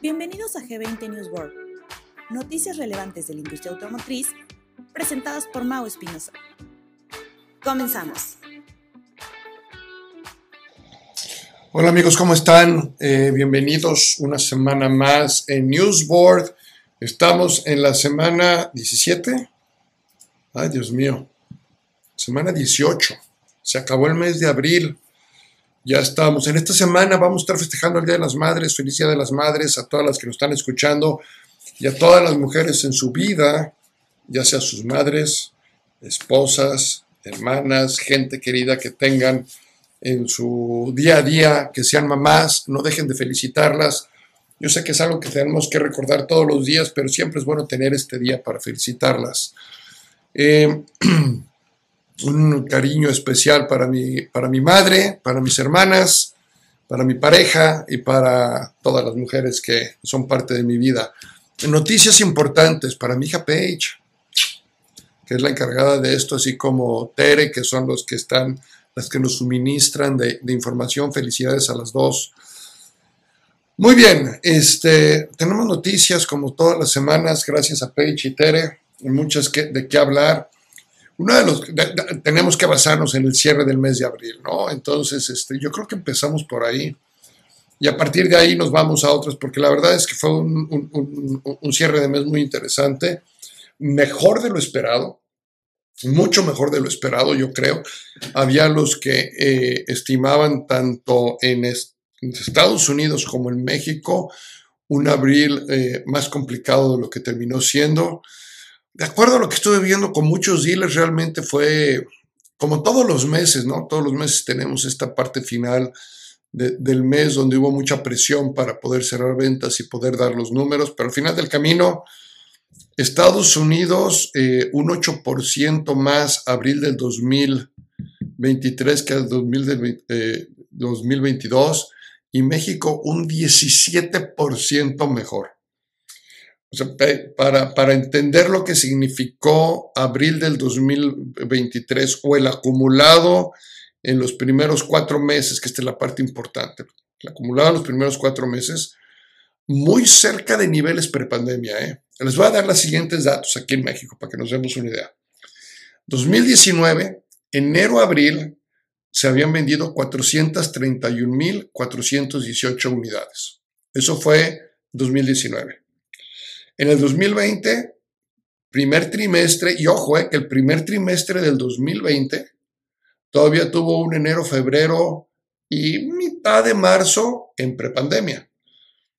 Bienvenidos a G20 News World, noticias relevantes de la industria automotriz presentadas por Mau Espinosa. Comenzamos. Hola amigos, ¿cómo están? Eh, bienvenidos una semana más en Newsboard. Estamos en la semana 17. Ay, Dios mío. Semana 18. Se acabó el mes de abril. Ya estamos. En esta semana vamos a estar festejando el Día de las Madres. Feliz de las Madres a todas las que nos están escuchando y a todas las mujeres en su vida, ya sea sus madres, esposas, hermanas, gente querida que tengan en su día a día, que sean mamás, no dejen de felicitarlas. Yo sé que es algo que tenemos que recordar todos los días, pero siempre es bueno tener este día para felicitarlas. Eh, un cariño especial para mi, para mi madre, para mis hermanas, para mi pareja y para todas las mujeres que son parte de mi vida. Noticias importantes para mi hija Paige, que es la encargada de esto, así como Tere, que son los que están, las que nos suministran de, información. Felicidades a las dos. Muy bien, este, tenemos noticias como todas las semanas, gracias a Paige y Tere, muchas que, de qué hablar uno de los tenemos que basarnos en el cierre del mes de abril, ¿no? Entonces, este, yo creo que empezamos por ahí y a partir de ahí nos vamos a otros, porque la verdad es que fue un, cierre de mes muy interesante, mejor de lo esperado, mucho mejor de lo esperado, yo creo. Había los que eh, estimaban tanto en, Estados Unidos como en México un abril eh, más complicado de lo que terminó siendo de acuerdo a lo que estuve viendo con muchos dealers, realmente fue como todos los meses, ¿no? Todos los meses tenemos esta parte final del mes donde hubo mucha presión para poder cerrar ventas y poder dar los números, pero al final del camino, Estados Unidos eh, un 8% más abril del 2023 que el 2022 eh, y México un 17% mejor. Para, para, entender lo que significó abril del 2023 o el acumulado en los primeros cuatro meses, que esta es la parte importante, el acumulado en los primeros cuatro meses, muy cerca de niveles prepandemia. ¿eh? Les voy a dar los siguientes datos aquí en México para que nos demos una idea. 2019, enero-abril, se habían vendido 431.418 unidades. Eso fue 2019. En el 2020, primer trimestre, y ojo, eh, que el primer trimestre del 2020 todavía tuvo un enero, febrero y mitad de marzo en prepandemia.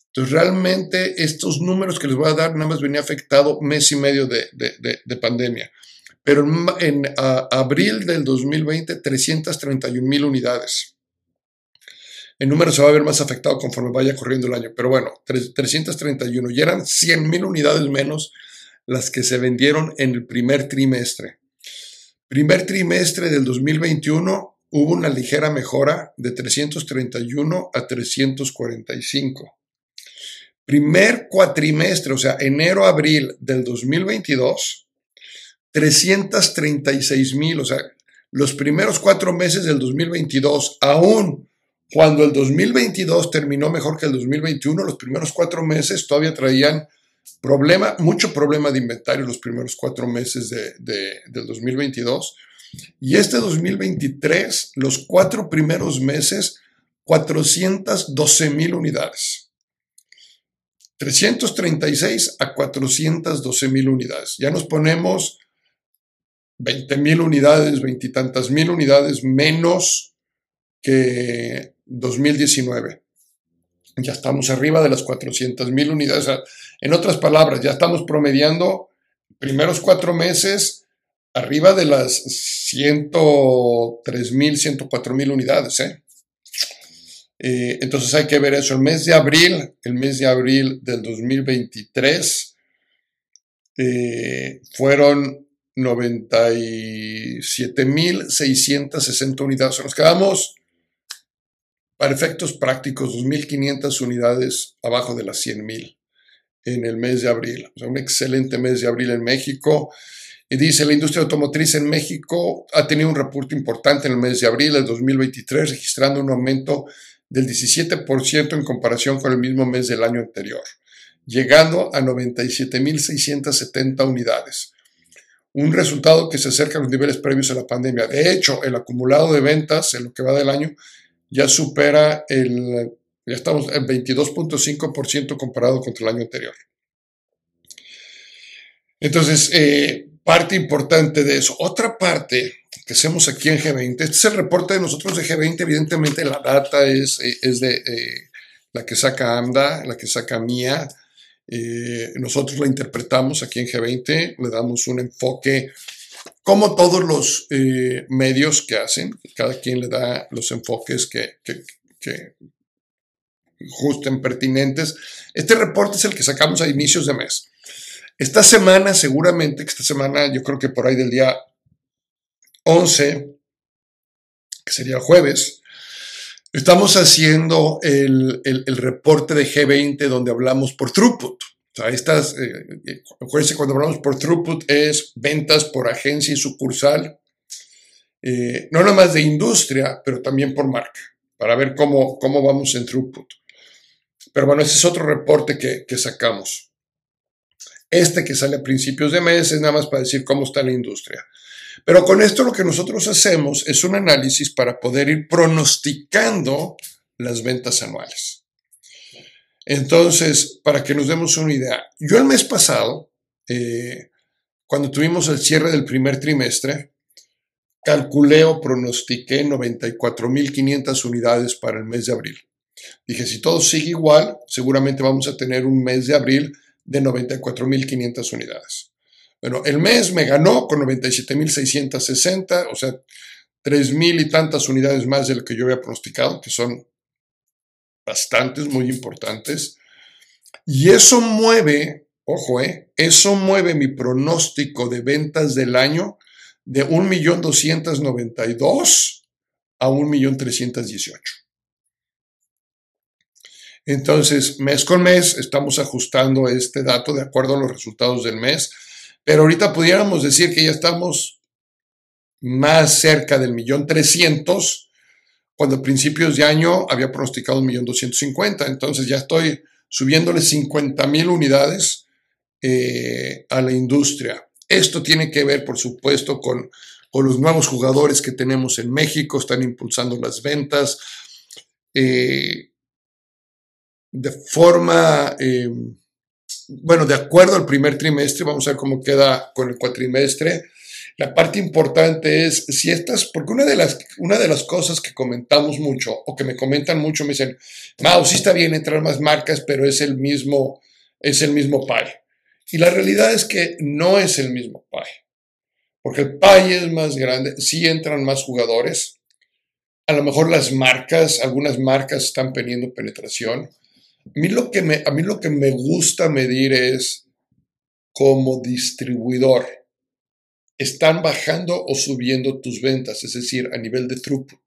Entonces, realmente estos números que les voy a dar nada más venía afectado mes y medio de, pandemia. Pero en, abril del 2020, 331 mil unidades. El número se va a ver más afectado conforme vaya corriendo el año, pero bueno, 331 y eran 100 mil unidades menos las que se vendieron en el primer trimestre. Primer trimestre del 2021 hubo una ligera mejora de 331 a 345. Primer cuatrimestre, o sea, enero-abril del 2022, 336 mil, o sea, los primeros cuatro meses del 2022, aún cuando el 2022 terminó mejor que el 2021, los primeros cuatro meses todavía traían problema, mucho problema de inventario los primeros cuatro meses de, del 2022. Y este 2023, los cuatro primeros meses, 412 mil unidades. 336 a 412 mil unidades. Ya nos ponemos 20 mil unidades, veintitantas mil unidades menos que 2019. Ya estamos arriba de las 400 mil unidades. en otras palabras, ya estamos promediando primeros cuatro meses arriba de las 103 mil, 104 mil unidades. ¿eh? Eh, entonces hay que ver eso. El mes de abril, el mes de abril del 2023, eh, fueron 97 mil 660 unidades. Nos quedamos para efectos prácticos, 2.500 unidades abajo de las 100.000 en el mes de abril. O sea, un excelente mes de abril en México. Y dice, la industria automotriz en México ha tenido un reporte importante en el mes de abril del 2023, registrando un aumento del 17% en comparación con el mismo mes del año anterior, llegando a 97.670 unidades. Un resultado que se acerca a los niveles previos a la pandemia. De hecho, el acumulado de ventas en lo que va del año ya supera el, ya estamos en 22.5% comparado contra el año anterior. Entonces, eh, parte importante de eso. Otra parte que hacemos aquí en G20, este es el reporte de nosotros de G20, evidentemente la data es, eh, es de eh, la que saca AMDA, la que saca MIA. nosotros la interpretamos aquí en G20, le damos un enfoque como todos los medios que hacen, cada quien le da los enfoques que, justen, pertinentes. Este reporte es el que sacamos a inicios de mes. Esta semana, seguramente, que esta semana, yo creo que por ahí del día 11, que sería el jueves, estamos haciendo el, reporte de G20 donde hablamos por throughput. Sea, estas, eh, eh, acuérdense, cuando hablamos por throughput es ventas por agencia y sucursal, eh, no nada más de industria, pero también por marca, para ver cómo, cómo vamos en throughput. Pero bueno, ese es otro reporte que, que sacamos. Este que sale a principios de mes es nada más para decir cómo está la industria. Pero con esto lo que nosotros hacemos es un análisis para poder ir pronosticando las ventas anuales. Entonces, para que nos demos una idea, yo el mes pasado, eh, cuando tuvimos el cierre del primer trimestre, calculé o pronostiqué 94.500 unidades para el mes de abril. Dije, si todo sigue igual, seguramente vamos a tener un mes de abril de 94.500 unidades. Bueno, el mes me ganó con 97.660, o sea, 3.000 y tantas unidades más de lo que yo había pronosticado, que son bastantes, muy importantes. Y eso mueve, ojo, eh, eso mueve mi pronóstico de ventas del año de 1.292 a 1.318. Entonces, mes con mes estamos ajustando este dato de acuerdo a los resultados del mes, pero ahorita pudiéramos decir que ya estamos más cerca del millón trescientos, cuando a principios de año había pronosticado un millón doscientos cincuenta, entonces ya estoy subiéndole 50 mil unidades eh, a la industria. Esto tiene que ver, por supuesto, con, los nuevos jugadores que tenemos en México, están impulsando las ventas. Eh, de forma, eh, bueno, de acuerdo al primer trimestre, vamos a ver cómo queda con el cuatrimestre. La parte importante es si estas, porque una de las, una de las cosas que comentamos mucho o que me comentan mucho me dicen, Mao, sí está bien entrar más marcas, pero es el mismo, es el mismo pie. Y la realidad es que no es el mismo pie, porque el pie es más grande, sí entran más jugadores. A lo mejor las marcas, algunas marcas están teniendo penetración, a mí lo que me, a mí lo que me gusta medir es como distribuidor. ¿Están bajando o subiendo tus ventas? Es decir, a nivel de throughput.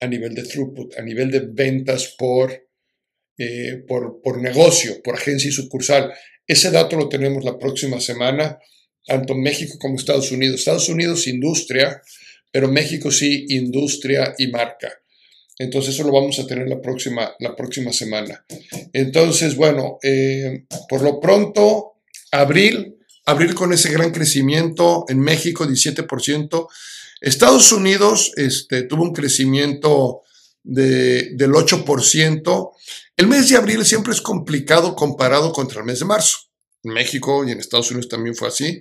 A nivel de throughput, a nivel de ventas por, eh, por, por negocio, por agencia y sucursal. Ese dato lo tenemos la próxima semana, tanto México como Estados Unidos. Estados Unidos, industria, pero México sí, industria y marca. Entonces eso lo vamos a tener la próxima, la próxima semana. Entonces, bueno, eh, por lo pronto, abril, abril con ese gran crecimiento en México, 17%. Estados Unidos este, tuvo un crecimiento de, del 8%. El mes de abril siempre es complicado comparado contra el mes de marzo. En México y en Estados Unidos también fue así.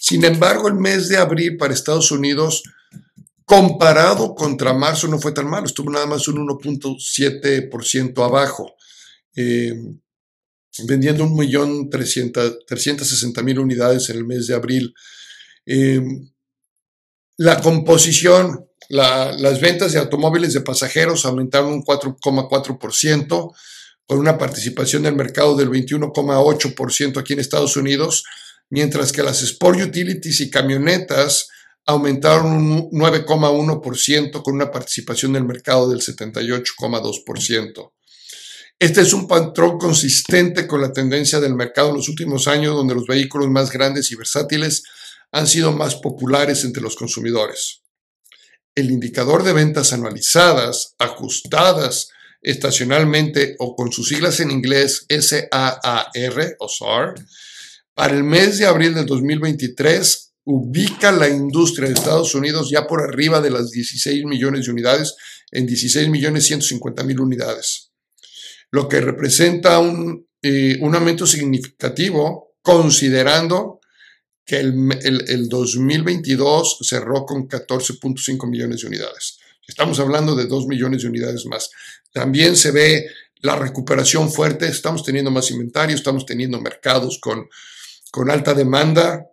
Sin embargo, el mes de abril para Estados Unidos Comparado contra marzo no fue tan malo, estuvo nada más un 1.7% abajo, eh, vendiendo 1.360.000 unidades en el mes de abril. Eh, la composición, las ventas de automóviles de pasajeros aumentaron un 4,4%, con una participación del mercado del 21,8% aquí en Estados Unidos, mientras que las Sport Utilities y camionetas aumentaron un 9,1% con una participación del mercado del 78,2%. Este es un patrón consistente con la tendencia del mercado en los últimos años, donde los vehículos más grandes y versátiles han sido más populares entre los consumidores. el indicador de ventas anualizadas, ajustadas estacionalmente o con sus siglas en inglés SAAR o SAR, para el mes de abril del 2023 ubica la industria de Estados Unidos ya por arriba de las 16 millones de unidades, en 16 millones 150 mil unidades, lo que representa un, eh, un aumento significativo considerando que el, 2022 cerró con 14.5 millones de unidades. Estamos hablando de 2 millones de unidades más. También se ve la recuperación fuerte, estamos teniendo más inventario, estamos teniendo mercados con, con alta demanda,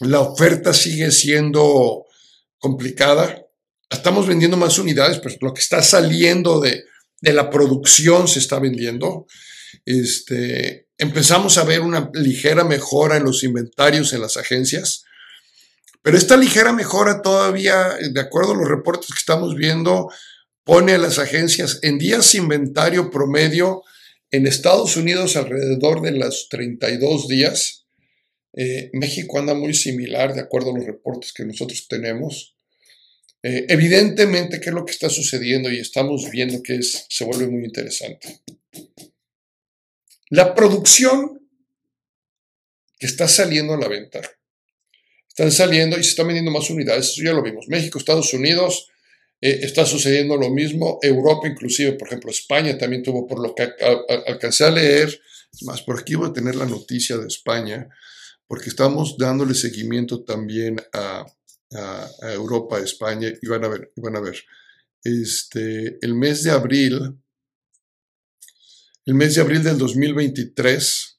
la oferta sigue siendo complicada, estamos vendiendo más unidades, pero lo que está saliendo de, de la producción se está vendiendo. Este, empezamos a ver una ligera mejora en los inventarios en las agencias, pero esta ligera mejora todavía, de acuerdo a los reportes que estamos viendo, pone a las agencias en días inventario promedio en Estados Unidos alrededor de los 32 días. Eh, México anda muy similar, de acuerdo a los reportes que nosotros tenemos. Eh, evidentemente, ¿qué es lo que está sucediendo? Y estamos viendo que es, se vuelve muy interesante. La producción que está saliendo a la venta, están saliendo y se están vendiendo más unidades, eso ya lo vimos. México, Estados Unidos, eh, está sucediendo lo mismo. Europa, inclusive, por ejemplo, España también tuvo, por lo que alcancé a leer, más, por aquí voy a tener la noticia de España, porque estamos dándole seguimiento también a, Europa, a España, y van a ver, y van a ver. Este, el mes de abril, el mes de abril del 2023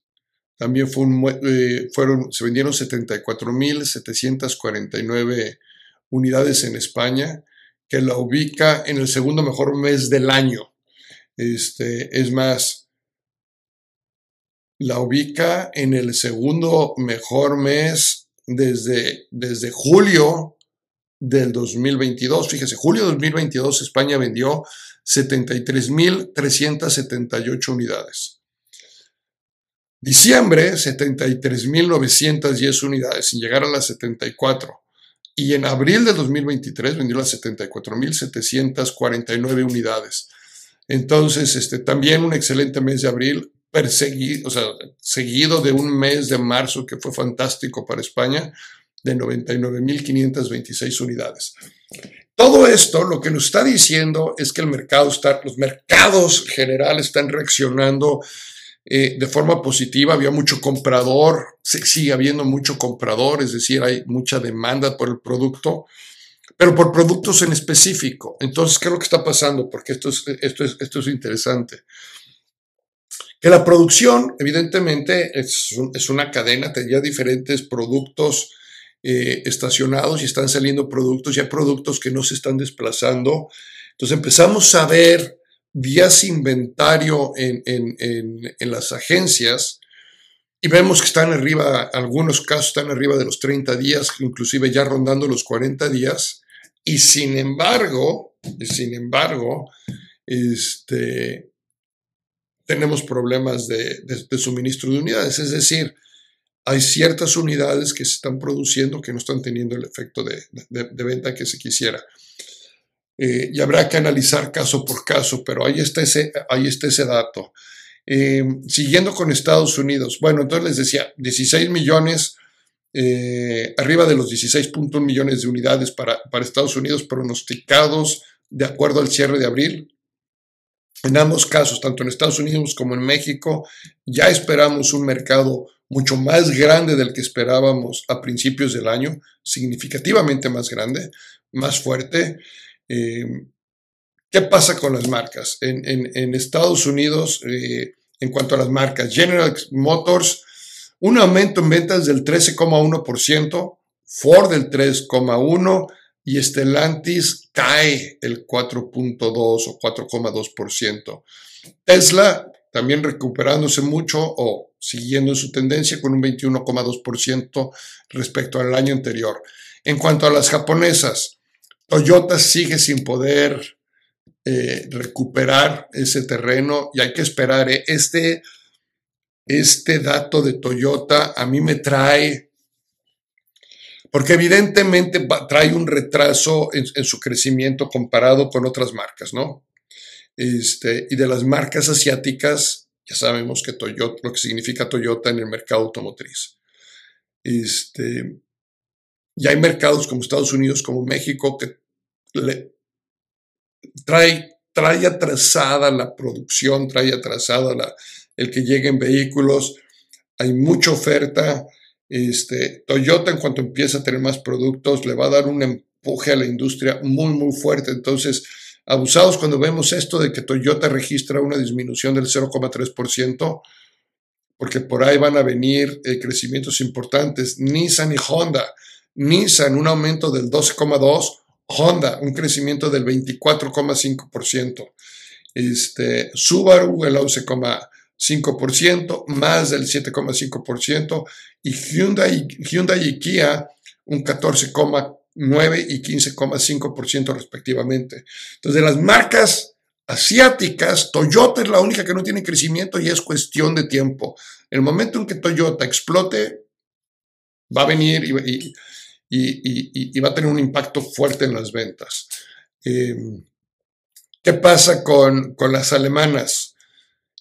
también fue eh, fueron, se vendieron 74.749 unidades en España, que la ubica en el segundo mejor mes del año. Este, es más, la ubica en el segundo mejor mes desde, desde julio del 2022. Fíjese, julio de 2022 España vendió 73.378 unidades. Diciembre, 73.910 unidades, sin llegar a las 74. Y en abril de 2023 vendió las 74.749 unidades. Entonces, este, también un excelente mes de abril, perseguido, seguido de un mes de marzo que fue fantástico para España, de 99.526 unidades. Todo esto lo que nos está diciendo es que el mercado está, los mercados generales están reaccionando eh, de forma positiva. Había mucho comprador, sigue habiendo mucho comprador, es decir, hay mucha demanda por el producto, pero por productos en específico. Entonces, ¿qué es lo que está pasando? Porque esto es, esto es, esto es interesante. Que la producción, evidentemente, es, es una cadena, tenía diferentes productos eh, estacionados y están saliendo productos, ya productos que no se están desplazando. Entonces empezamos a ver vías inventario en, en, las agencias y vemos que están arriba, algunos casos están arriba de los 30 días, inclusive ya rondando los 40 días. Y sin embargo, sin embargo, este, tenemos problemas de, suministro de unidades. Es decir, hay ciertas unidades que se están produciendo que no están teniendo el efecto de, venta que se quisiera. Eh, y habrá que analizar caso por caso, pero ahí está ese, ahí está ese dato. Eh, siguiendo con Estados Unidos, bueno, entonces les decía, 16 millones, eh, arriba de los 16.1 millones de unidades para, para Estados Unidos pronosticados de acuerdo al cierre de abril. En ambos casos, tanto en Estados Unidos como en México, ya esperamos un mercado mucho más grande del que esperábamos a principios del año, significativamente más grande, más fuerte. Eh, ¿Qué pasa con las marcas? En, Estados Unidos, eh, en cuanto a las marcas, General Motors, un aumento en ventas del 13,1%, Ford del 3,1% y Stellantis cae el 4.2 o 4,2%. Tesla también recuperándose mucho o siguiendo su tendencia con un 21,2% respecto al año anterior. En cuanto a las japonesas, Toyota sigue sin poder eh, recuperar ese terreno y hay que esperar. Eh, este, este dato de Toyota a mí me trae porque evidentemente trae un retraso en, su crecimiento comparado con otras marcas, ¿no? Este, y de las marcas asiáticas, ya sabemos que Toyota, lo que significa Toyota en el mercado automotriz. Este, y hay mercados como Estados Unidos, como México, que le trae, trae atrasada la producción, trae atrasada la, el que lleguen vehículos, hay mucha oferta. Este, Toyota en cuanto empieza a tener más productos le va a dar un empuje a la industria muy, muy fuerte. Entonces, abusados cuando vemos esto de que Toyota registra una disminución del 0,3%, porque por ahí van a venir eh, crecimientos importantes. Nissan y Honda. Nissan un aumento del 12,2%, Honda un crecimiento del 24,5%. Este, Subaru el 11,5%. 5%, más del 7,5%, y Hyundai, Hyundai y Kia un 14,9 y 15,5% respectivamente. Entonces, las marcas asiáticas, Toyota es la única que no tiene crecimiento y es cuestión de tiempo. El momento en que Toyota explote, va a venir y, y, va a tener un impacto fuerte en las ventas. Em, ¿Qué pasa con, con las alemanas?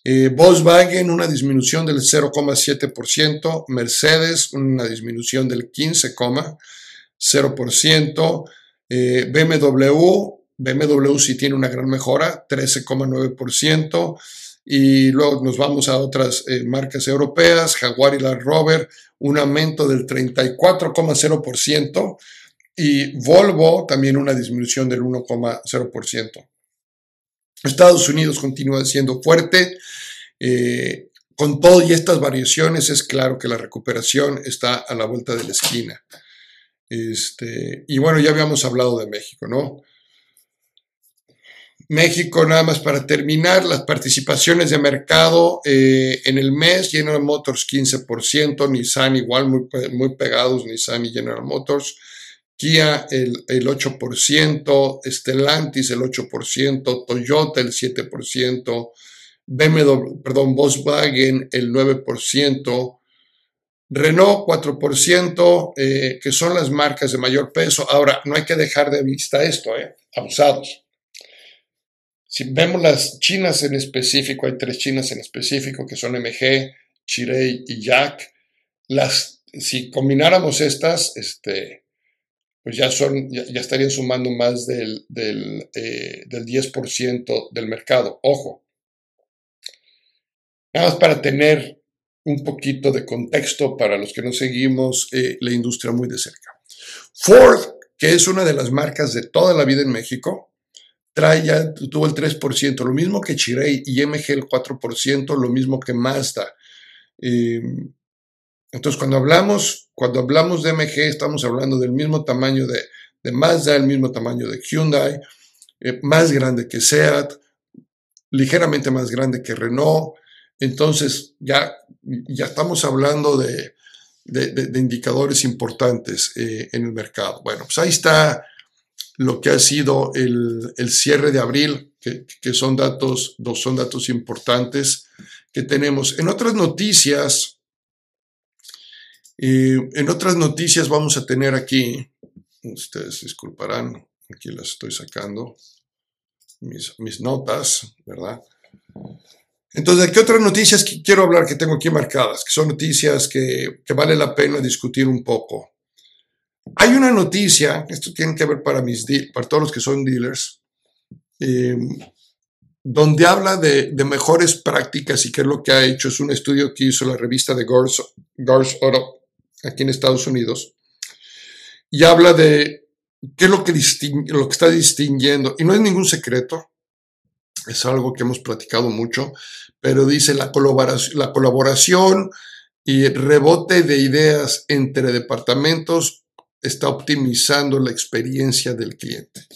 Eh, Volkswagen una disminución del 0,7%, Mercedes una disminución del 15,0%, eh, BMW, BMW sí tiene una gran mejora, 13,9%, y luego nos vamos a otras eh, marcas europeas, Jaguar y Land Rover, un aumento del 34,0%, y Volvo también una disminución del 1,0%. Estados Unidos continúa siendo fuerte. Eh, con todo y estas variaciones es claro que la recuperación está a la vuelta de la esquina. Este, y bueno, ya habíamos hablado de México, ¿no? México, nada más para terminar, las participaciones de mercado eh, en el mes, General Motors 15%, Nissan igual muy, muy pegados, Nissan y General Motors, Kia el, el 8%, Stellantis el 8%, Toyota el 7%, BMW, perdón, Volkswagen el 9%, Renault 4%, eh, que son las marcas de mayor peso. Ahora, no hay que dejar de vista esto, ¿eh? abusados. Si vemos las chinas en específico, hay tres chinas en específico que son MG, Chirei y Jack. Las, si combináramos estas, este, pues ya, son, ya, estarían sumando más del, del, eh, del 10% del mercado. Ojo, nada más para tener un poquito de contexto para los que no seguimos eh, la industria muy de cerca. Ford, que es una de las marcas de toda la vida en México, trae ya, tuvo el 3%, lo mismo que Chirey y MG el 4%, lo mismo que Mazda. Em, entonces, cuando hablamos, cuando hablamos de MG, estamos hablando del mismo tamaño de, de Mazda, el mismo tamaño de Hyundai, eh, más grande que Seat, ligeramente más grande que Renault. Entonces, ya, ya estamos hablando de, de, indicadores importantes eh, en el mercado. Bueno, pues ahí está lo que ha sido el, el cierre de abril, que, que, son, datos, son datos importantes que tenemos. En otras noticias, en otras noticias vamos a tener aquí, ustedes disculparán, aquí las estoy sacando, mis, notas, ¿verdad? Entonces, ¿de qué otras noticias quiero hablar que tengo aquí marcadas? Que son noticias que, que vale la pena discutir un poco. Hay una noticia, esto tiene que ver para, mis, para todos los que son dealers, em, donde habla de, de, mejores prácticas y qué es lo que ha hecho. Es un estudio que hizo la revista de Gars, Gars Auto aquí en Estados Unidos, y habla de qué es lo que, lo que está distinguiendo, y no es ningún secreto, es algo que hemos platicado mucho, pero dice la colaboración, la colaboración y rebote de ideas entre departamentos está optimizando la experiencia del cliente.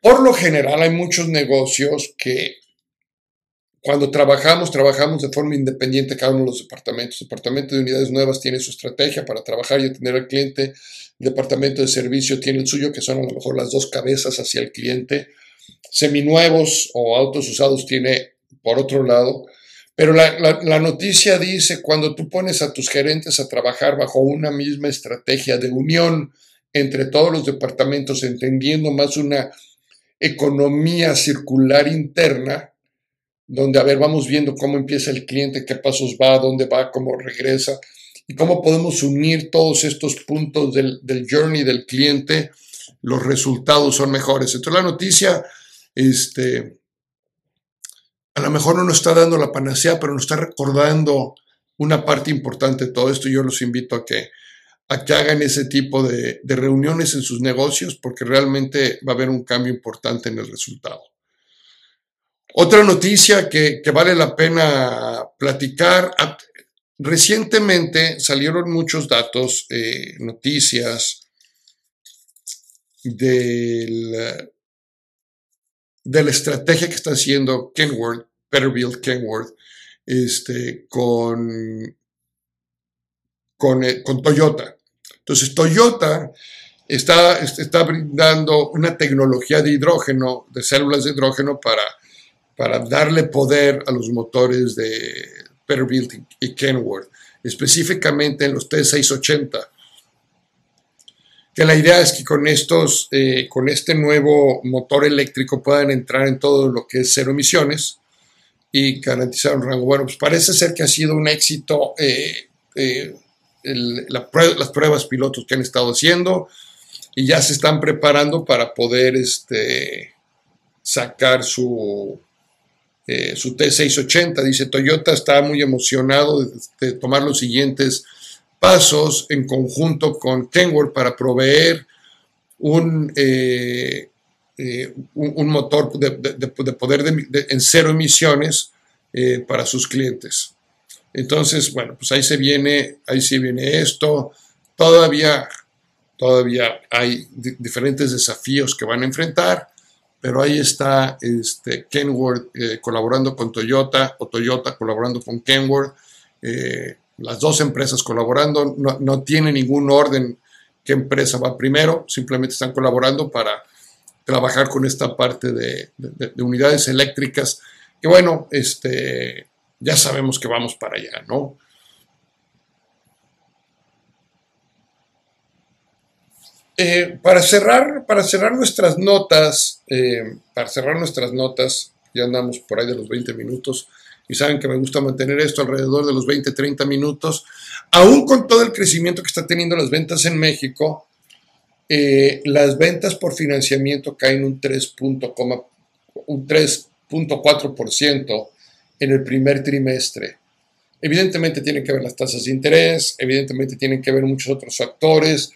Por lo general hay muchos negocios que cuando trabajamos, trabajamos de forma independiente cada uno de los departamentos. El departamento de unidades nuevas tiene su estrategia para trabajar y atender al cliente. Departamento de servicio tiene el suyo, que son a lo mejor las dos cabezas hacia el cliente. Seminuevos o autos usados tiene por otro lado. Pero la, noticia dice, cuando tú pones a tus gerentes a trabajar bajo una misma estrategia de unión entre todos los departamentos, entendiendo más una economía circular interna, donde, a ver, vamos viendo cómo empieza el cliente, qué pasos va, dónde va, cómo regresa, y cómo podemos unir todos estos puntos del, del journey del cliente, los resultados son mejores. Entonces la noticia, este, a lo mejor no nos está dando la panacea, pero nos está recordando una parte importante de todo esto. Yo los invito a que, a que hagan ese tipo de, reuniones en sus negocios porque realmente va a haber un cambio importante en el resultado. Otra noticia que, vale la pena platicar. Recientemente salieron muchos datos, eh, noticias del de la estrategia que está haciendo Kenworth, Peterbilt Kenworth, este, con, con, eh, con Toyota. Entonces, Toyota está, está brindando una tecnología de hidrógeno, de células de hidrógeno, para, para darle poder a los motores de Peterbilt y Kenworth, específicamente en los T680 que la idea es que con estos, eh, con este nuevo motor eléctrico puedan entrar en todo lo que es cero emisiones y garantizar un rango. Bueno, pues parece ser que ha sido un éxito eh, eh, las pruebas pilotos que han estado haciendo y ya se están preparando para poder este, sacar su, su T680. Dice Toyota está muy emocionado de tomar los siguientes pasos en conjunto con Kenworth para proveer un, eh, eh, un, motor de, poder en cero emisiones eh, para sus clientes. Entonces, bueno, pues ahí se viene, ahí se viene esto. Todavía, todavía hay diferentes desafíos que van a enfrentar, pero ahí está este, Kenworth colaborando con Toyota o Toyota colaborando con Kenworth las dos empresas colaborando, no, tiene ningún orden qué empresa va primero, simplemente están colaborando para trabajar con esta parte de, unidades eléctricas, que bueno, este, ya sabemos que vamos para allá, ¿no? Eh, para, cerrar, para cerrar nuestras notas, eh, para cerrar nuestras notas, ya andamos por ahí de los 20 minutos, y saben que me gusta mantener esto alrededor de los 20, 30 minutos, aún con todo el crecimiento que está teniendo las ventas en México, eh, las ventas por financiamiento caen un 3.4% en el primer trimestre. Evidentemente tienen que ver las tasas de interés, evidentemente tienen que ver muchos otros factores.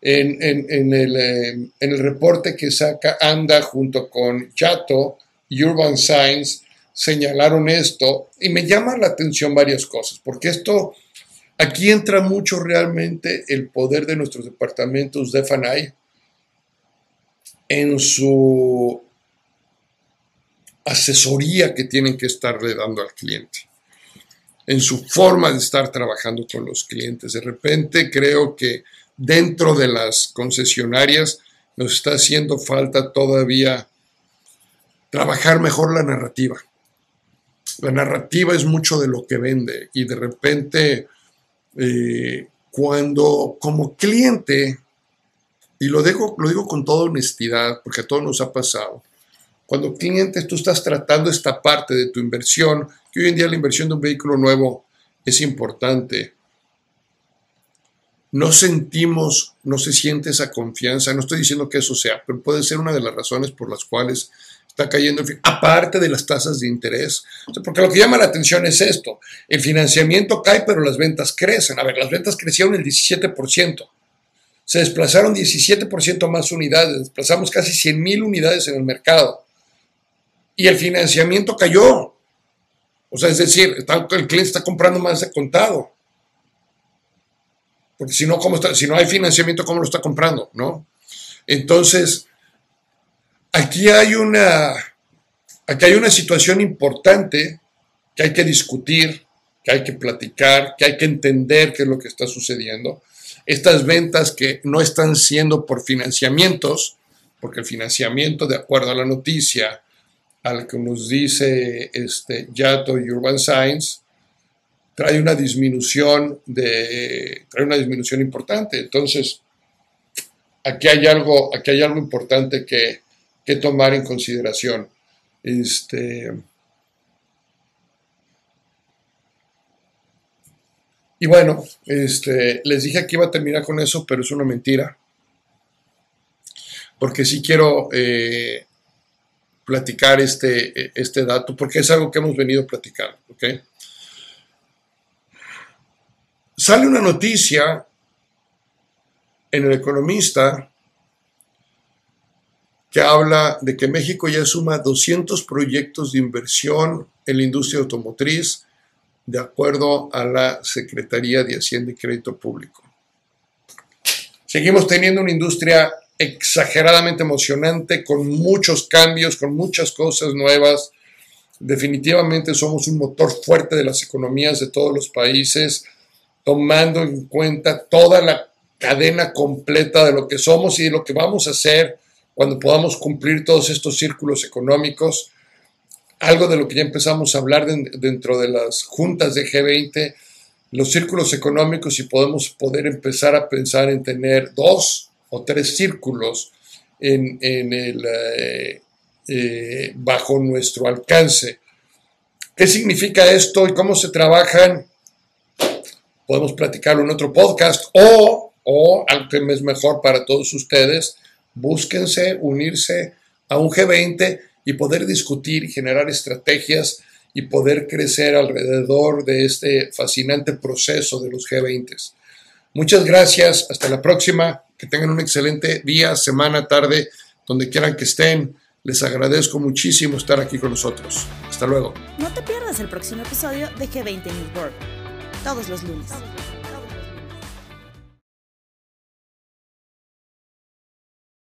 En, el, eh, en el reporte que saca ANDA junto con Chato y Urban Science, señalaron esto y me llama la atención varias cosas, porque esto, aquí entra mucho realmente el poder de nuestros departamentos de FANAI en su asesoría que tienen que estarle dando al cliente, en su forma de estar trabajando con los clientes. De repente creo que dentro de las concesionarias nos está haciendo falta todavía trabajar mejor la narrativa. La narrativa es mucho de lo que vende y de repente eh, cuando como cliente, y lo digo, lo digo con toda honestidad porque a todos nos ha pasado, cuando cliente tú estás tratando esta parte de tu inversión, que hoy en día la inversión de un vehículo nuevo es importante, no sentimos, no se siente esa confianza, no estoy diciendo que eso sea, pero puede ser una de las razones por las cuales está cayendo, aparte de las tasas de interés. porque lo que llama la atención es esto, el financiamiento cae, pero las ventas crecen. A ver, las ventas crecieron el 17%. Se desplazaron 17% más unidades, desplazamos casi 100 mil unidades en el mercado. Y el financiamiento cayó. O sea, es decir, el cliente está comprando más de contado. Porque si no, ¿cómo si no hay financiamiento, ¿cómo lo está comprando? ¿No? Entonces, aquí hay una, aquí hay una situación importante que hay que discutir, que hay que platicar, que hay que entender qué es lo que está sucediendo. Estas ventas que no están siendo por financiamientos, porque el financiamiento, de acuerdo a la noticia, al que nos dice este, Yato y Urban Science, trae una disminución de trae una disminución importante. Entonces, aquí hay algo, aquí hay algo importante que, que tomar en consideración. Este, y bueno, este, les dije que iba a terminar con eso, pero es una mentira. Porque sí quiero eh, platicar este, este dato, porque es algo que hemos venido platicando. ¿okay? Sale una noticia en el economista que habla de que México ya suma 200 proyectos de inversión en la industria automotriz, de acuerdo a la Secretaría de Hacienda y Crédito Público. Seguimos teniendo una industria exageradamente emocionante, con muchos cambios, con muchas cosas nuevas. Definitivamente somos un motor fuerte de las economías de todos los países tomando en cuenta toda la cadena completa de lo que somos y de lo que vamos a hacer cuando podamos cumplir todos estos círculos económicos. Algo de lo que ya empezamos a hablar dentro de las juntas de G20, los círculos económicos y podemos poder empezar a pensar en tener dos o tres círculos eh, eh, bajo nuestro alcance. ¿Qué significa esto y cómo se trabajan? Podemos platicarlo en otro podcast o, o algo que es mejor para todos ustedes, búsquense unirse a un G20 y poder discutir y generar estrategias y poder crecer alrededor de este fascinante proceso de los G20. Muchas gracias, hasta la próxima, que tengan un excelente día, semana, tarde, donde quieran que estén. Les agradezco muchísimo estar aquí con nosotros. Hasta luego. No te pierdas el próximo episodio de G20 News World todos los lunes.